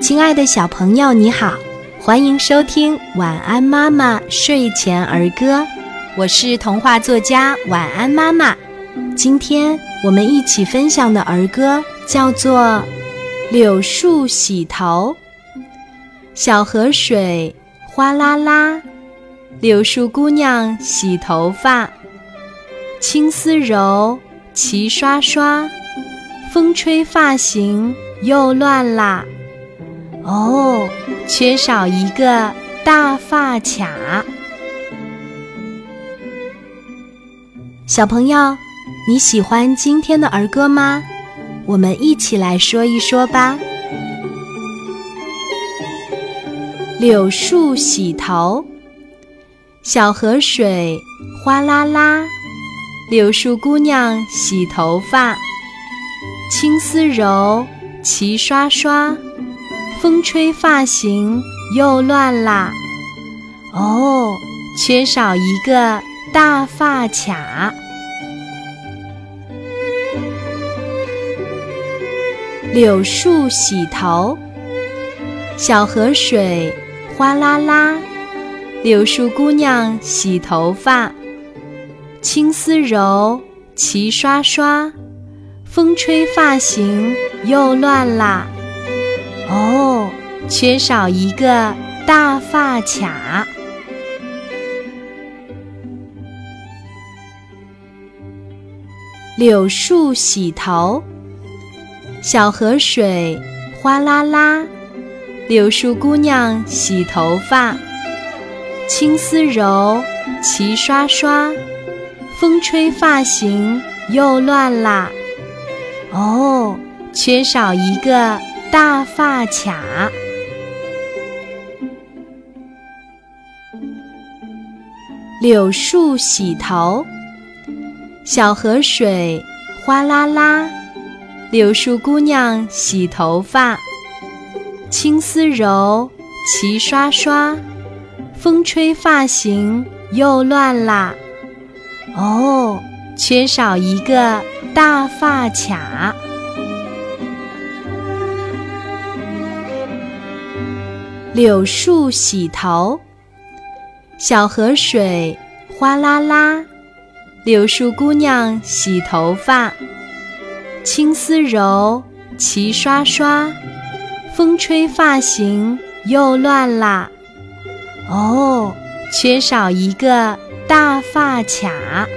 亲爱的小朋友，你好，欢迎收听《晚安妈妈睡前儿歌》，我是童话作家晚安妈妈。今天我们一起分享的儿歌叫做《柳树洗头》。小河水哗啦啦，柳树姑娘洗头发，青丝柔，齐刷刷，风吹发型又乱啦。哦，缺少一个大发卡。小朋友，你喜欢今天的儿歌吗？我们一起来说一说吧。柳树洗头，小河水哗啦啦，柳树姑娘洗头发，青丝柔，齐刷刷。风吹发型又乱啦，哦，缺少一个大发卡。柳树洗头，小河水哗啦啦，柳树姑娘洗头发，青丝柔，齐刷刷，风吹发型又乱啦。哦，缺少一个大发卡。柳树洗头，小河水哗啦啦，柳树姑娘洗头发，青丝柔，齐刷刷，风吹发型又乱啦。哦，缺少一个。大发卡，柳树洗头，小河水哗啦啦，柳树姑娘洗头发，青丝柔，齐刷刷，风吹发型又乱啦。哦，缺少一个大发卡。柳树洗头，小河水哗啦啦，柳树姑娘洗头发，青丝柔，齐刷刷，风吹发型又乱啦。哦，缺少一个大发卡。